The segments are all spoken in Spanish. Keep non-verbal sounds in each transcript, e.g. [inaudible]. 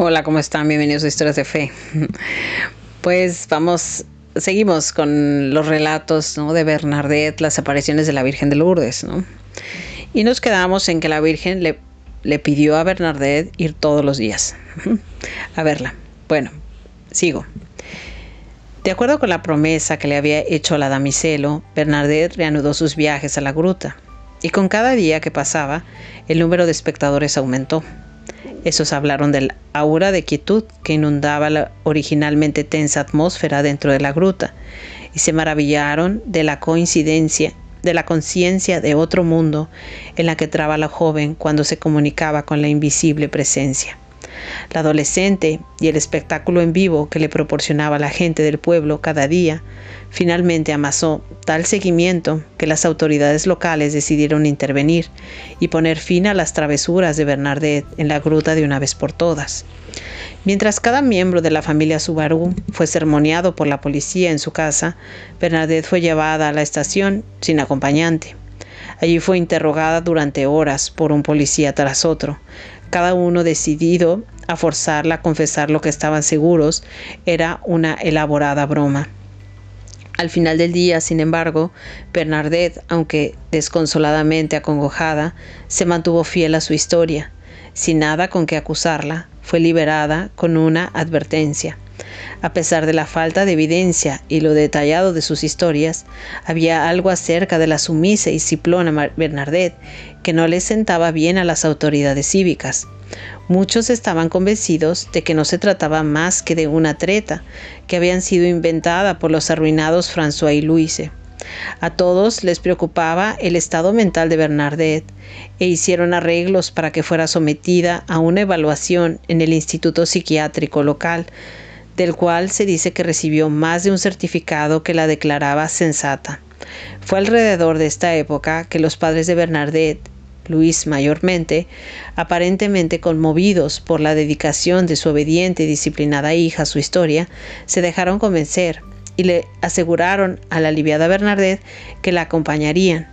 Hola, ¿cómo están? Bienvenidos a Historias de Fe. Pues vamos, seguimos con los relatos de Bernadette, las apariciones de la Virgen de Lourdes, ¿no? Y nos quedamos en que la Virgen le, pidió a Bernadette ir todos los días a verla. Bueno, sigo. De acuerdo con la promesa que le había hecho la damiselo, Bernadette reanudó sus viajes a la gruta, y con cada día que pasaba, el número de espectadores aumentó. Esos hablaron del aura de quietud que inundaba la originalmente tensa atmósfera dentro de la gruta, y se maravillaron de la coincidencia, de la conciencia de otro mundo en la que traba la joven cuando se comunicaba con la invisible presencia. La adolescente y el espectáculo en vivo que le proporcionaba la gente del pueblo cada día finalmente amasó tal seguimiento que las autoridades locales decidieron intervenir y poner fin a las travesuras de Bernadette en la gruta de una vez por todas. Mientras cada miembro de la familia Subaru fue sermoneado por la policía en su casa, Bernadette fue llevada a la estación sin acompañante. Allí fue interrogada durante horas por un policía tras otro, cada uno decidido a forzarla a confesar lo que estaban seguros era una elaborada broma. Al final del día, sin embargo, Bernadette, aunque desconsoladamente acongojada, se mantuvo fiel a su historia. Sin nada con que acusarla, fue liberada con una advertencia. A pesar de la falta de evidencia y lo detallado de sus historias, había algo acerca de la sumisa y ciplona Bernadette que no le sentaba bien a las autoridades cívicas. Muchos estaban convencidos de que no se trataba más que de una treta que habían sido inventada por los arruinados François y Louise. A todos les preocupaba el estado mental de Bernadette e hicieron arreglos para que fuera sometida a una evaluación en el Instituto Psiquiátrico local, del cual se dice que recibió más de un certificado que la declaraba sensata. Fue alrededor de esta época que los padres de Bernadette, Luis mayormente, aparentemente conmovidos por la dedicación de su obediente y disciplinada hija a su historia, se dejaron convencer y le aseguraron a la aliviada Bernadette que la acompañarían.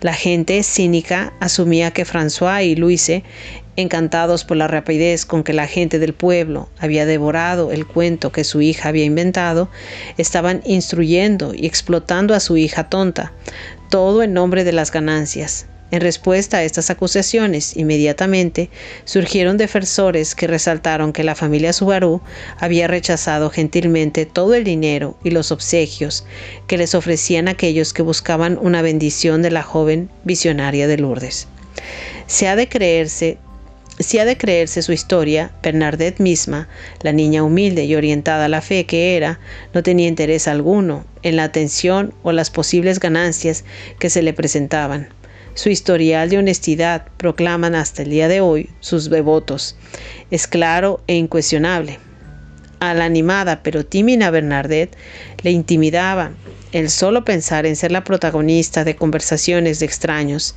La gente cínica asumía que François y Luise encantados por la rapidez con que la gente del pueblo había devorado el cuento que su hija había inventado, estaban instruyendo y explotando a su hija tonta, todo en nombre de las ganancias. En respuesta a estas acusaciones, inmediatamente surgieron defensores que resaltaron que la familia Subaru había rechazado gentilmente todo el dinero y los obsequios que les ofrecían aquellos que buscaban una bendición de la joven visionaria de Lourdes. Se ha de creerse si ha de creerse su historia, Bernadette misma, la niña humilde y orientada a la fe que era, no tenía interés alguno en la atención o las posibles ganancias que se le presentaban. Su historial de honestidad proclaman hasta el día de hoy sus devotos. Es claro e incuestionable. A la animada pero tímida Bernadette le intimidaba el solo pensar en ser la protagonista de conversaciones de extraños,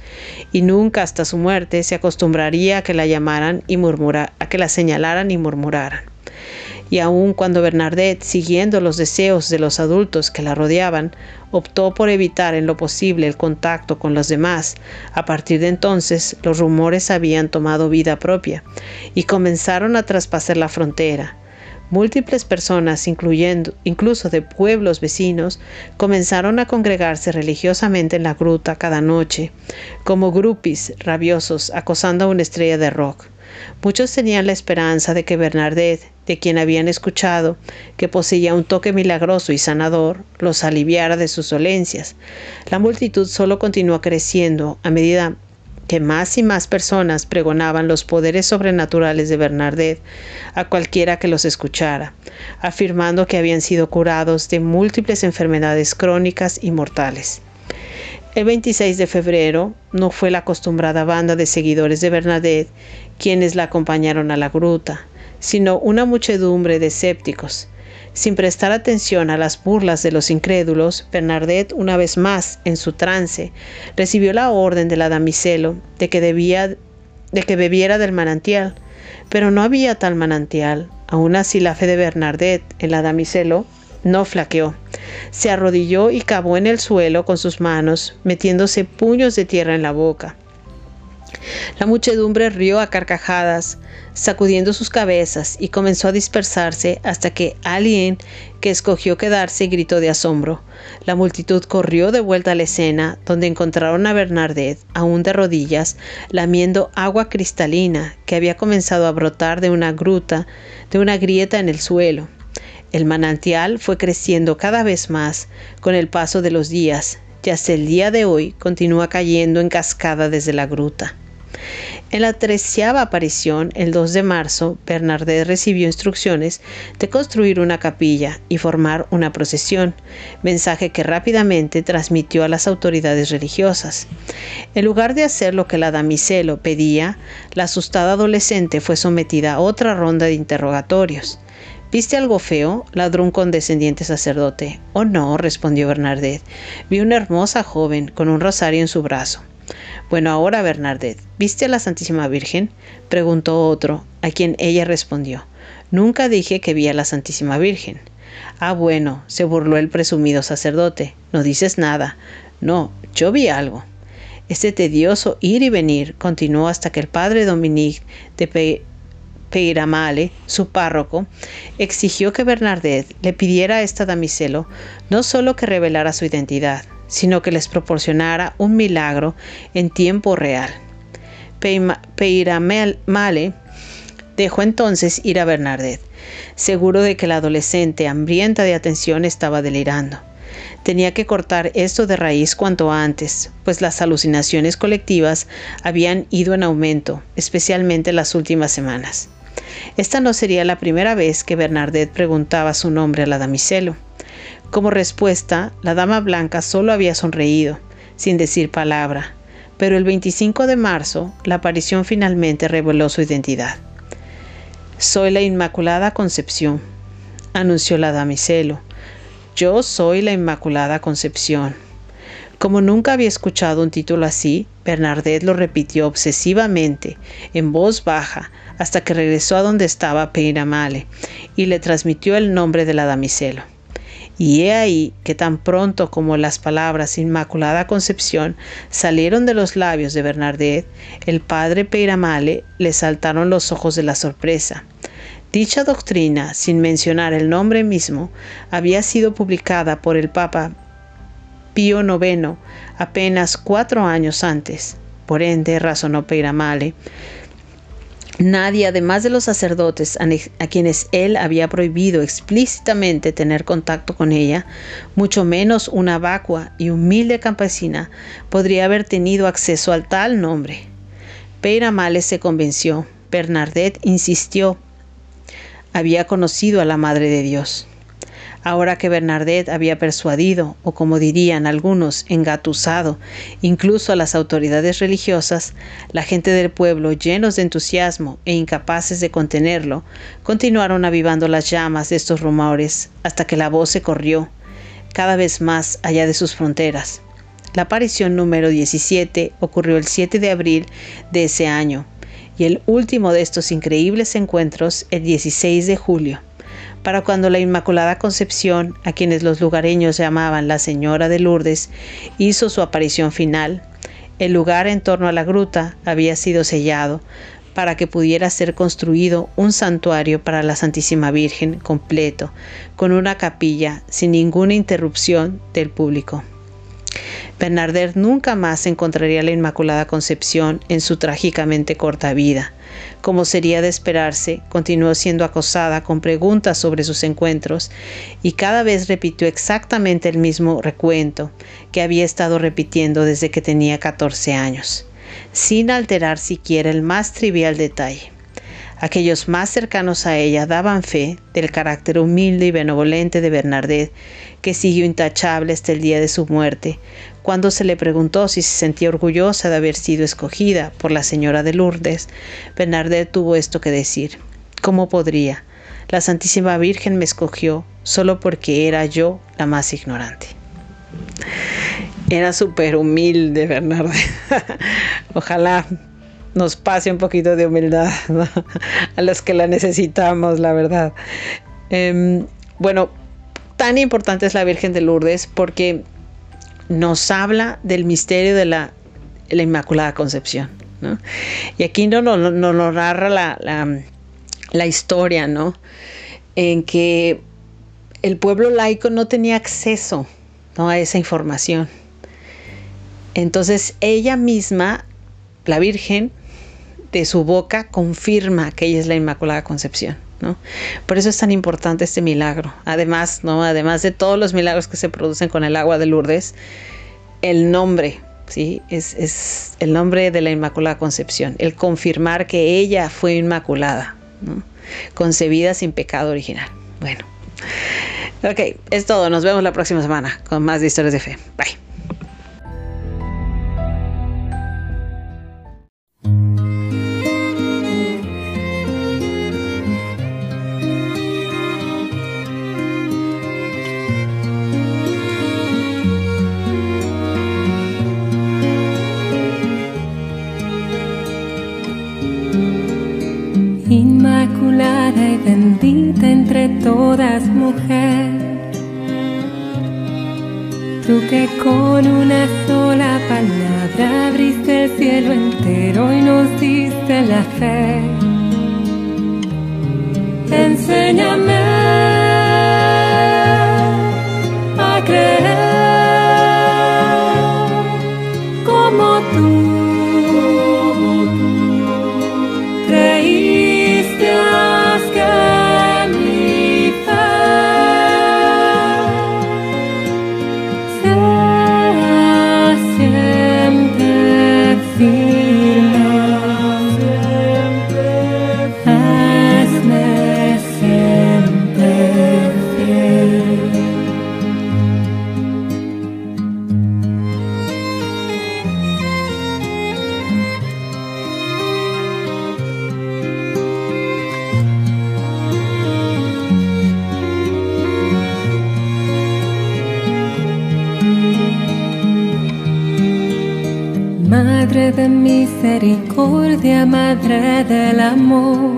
y nunca hasta su muerte se acostumbraría a que la llamaran y murmura, a que la señalaran y murmuraran. Y aun cuando Bernadette, siguiendo los deseos de los adultos que la rodeaban, optó por evitar en lo posible el contacto con los demás, a partir de entonces los rumores habían tomado vida propia y comenzaron a traspasar la frontera, Múltiples personas, incluyendo incluso de pueblos vecinos, comenzaron a congregarse religiosamente en la gruta cada noche, como grupis rabiosos acosando a una estrella de rock. Muchos tenían la esperanza de que Bernadette, de quien habían escuchado que poseía un toque milagroso y sanador, los aliviara de sus dolencias. La multitud solo continuó creciendo a medida que más y más personas pregonaban los poderes sobrenaturales de Bernadette a cualquiera que los escuchara, afirmando que habían sido curados de múltiples enfermedades crónicas y mortales. El 26 de febrero no fue la acostumbrada banda de seguidores de Bernadette quienes la acompañaron a la gruta, sino una muchedumbre de escépticos, sin prestar atención a las burlas de los incrédulos, Bernadette, una vez más en su trance, recibió la orden de la damiselo de que, debía, de que bebiera del manantial. Pero no había tal manantial. Aún así la fe de Bernadette en la damiselo no flaqueó. Se arrodilló y cavó en el suelo con sus manos, metiéndose puños de tierra en la boca. La muchedumbre rió a carcajadas, sacudiendo sus cabezas, y comenzó a dispersarse hasta que alguien que escogió quedarse gritó de asombro. La multitud corrió de vuelta a la escena, donde encontraron a Bernardet, aún de rodillas, lamiendo agua cristalina que había comenzado a brotar de una gruta, de una grieta en el suelo. El manantial fue creciendo cada vez más con el paso de los días, y hasta el día de hoy continúa cayendo en cascada desde la gruta. En la treceava aparición, el 2 de marzo, Bernardet recibió instrucciones de construir una capilla y formar una procesión, mensaje que rápidamente transmitió a las autoridades religiosas. En lugar de hacer lo que la damiselo pedía, la asustada adolescente fue sometida a otra ronda de interrogatorios. ¿Viste algo feo? ladró un condescendiente sacerdote. Oh no, respondió Bernardet. Vi una hermosa joven con un rosario en su brazo. Bueno, ahora Bernardet, ¿viste a la Santísima Virgen? preguntó otro, a quien ella respondió. Nunca dije que vi a la Santísima Virgen. Ah, bueno, se burló el presumido sacerdote. No dices nada. No, yo vi algo. Este tedioso ir y venir continuó hasta que el padre Dominique de Peiramale, su párroco, exigió que Bernardet le pidiera a esta damiselo no solo que revelara su identidad, sino que les proporcionara un milagro en tiempo real. Peiramale dejó entonces ir a Bernardet, seguro de que la adolescente hambrienta de atención estaba delirando. Tenía que cortar esto de raíz cuanto antes, pues las alucinaciones colectivas habían ido en aumento, especialmente las últimas semanas. Esta no sería la primera vez que Bernardet preguntaba su nombre a la damiselo. Como respuesta, la dama blanca solo había sonreído, sin decir palabra, pero el 25 de marzo la aparición finalmente reveló su identidad. Soy la Inmaculada Concepción, anunció la damiselo. Yo soy la Inmaculada Concepción. Como nunca había escuchado un título así, Bernardet lo repitió obsesivamente, en voz baja, hasta que regresó a donde estaba Peiramale y le transmitió el nombre de la damiselo. Y he ahí que tan pronto como las palabras Inmaculada Concepción salieron de los labios de Bernardet, el padre Peiramale le saltaron los ojos de la sorpresa. Dicha doctrina, sin mencionar el nombre mismo, había sido publicada por el Papa Pío IX apenas cuatro años antes. Por ende, razonó Peiramale, Nadie, además de los sacerdotes a quienes él había prohibido explícitamente tener contacto con ella, mucho menos una vacua y humilde campesina, podría haber tenido acceso al tal nombre. Males se convenció. Bernardet insistió. Había conocido a la Madre de Dios. Ahora que Bernardet había persuadido, o como dirían algunos, engatusado, incluso a las autoridades religiosas, la gente del pueblo, llenos de entusiasmo e incapaces de contenerlo, continuaron avivando las llamas de estos rumores hasta que la voz se corrió cada vez más allá de sus fronteras. La aparición número 17 ocurrió el 7 de abril de ese año y el último de estos increíbles encuentros el 16 de julio para cuando la Inmaculada Concepción, a quienes los lugareños llamaban la Señora de Lourdes, hizo su aparición final, el lugar en torno a la gruta había sido sellado para que pudiera ser construido un santuario para la Santísima Virgen completo, con una capilla sin ninguna interrupción del público. Bernardet nunca más encontraría la Inmaculada Concepción en su trágicamente corta vida. Como sería de esperarse, continuó siendo acosada con preguntas sobre sus encuentros y cada vez repitió exactamente el mismo recuento que había estado repitiendo desde que tenía 14 años, sin alterar siquiera el más trivial detalle. Aquellos más cercanos a ella daban fe del carácter humilde y benevolente de Bernardet, que siguió intachable hasta el día de su muerte, cuando se le preguntó si se sentía orgullosa de haber sido escogida por la señora de Lourdes, Bernardet tuvo esto que decir. ¿Cómo podría? La Santísima Virgen me escogió solo porque era yo la más ignorante. Era súper humilde Bernardet. [laughs] Ojalá nos pase un poquito de humildad [laughs] a los que la necesitamos, la verdad. Em, bueno, tan importante es la Virgen de Lourdes porque nos habla del misterio de la, Inmaculada Concepción. Y aquí no nos no, no, narra la historia, ¿no? En que el pueblo laico no tenía acceso a esa información. Entonces ella misma, la Virgen, de su boca confirma que ella es la Inmaculada Concepción. ¿no? Por eso es tan importante este milagro. Además, ¿no? Además de todos los milagros que se producen con el agua de Lourdes, el nombre, ¿sí? Es, es el nombre de la Inmaculada Concepción, el confirmar que ella fue inmaculada, concebida sin pecado original. Bueno, ok, es todo. Nos vemos la próxima semana con más de historias de fe. Bye. Todas mujer. Tú que con una sola palabra abriste el cielo entero y nos diste la fe. Enséñame de misericordia, Madre del amor.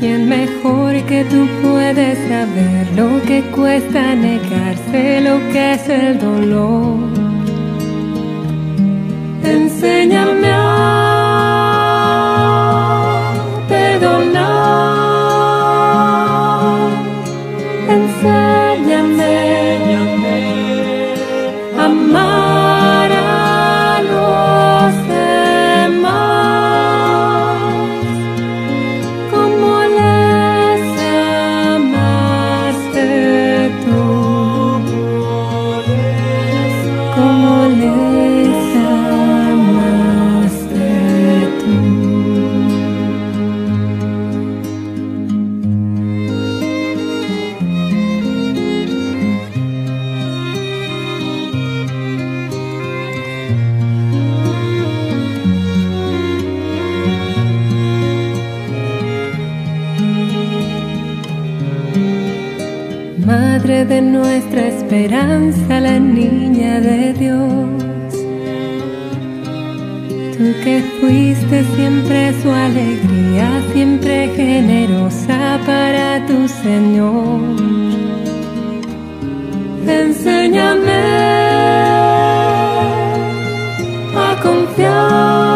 ¿Quién mejor que tú puedes saber lo que cuesta negarse, lo que es el dolor? Enséñame a de nuestra esperanza, la niña de Dios. Tú que fuiste siempre su alegría, siempre generosa para tu Señor. Enséñame a confiar.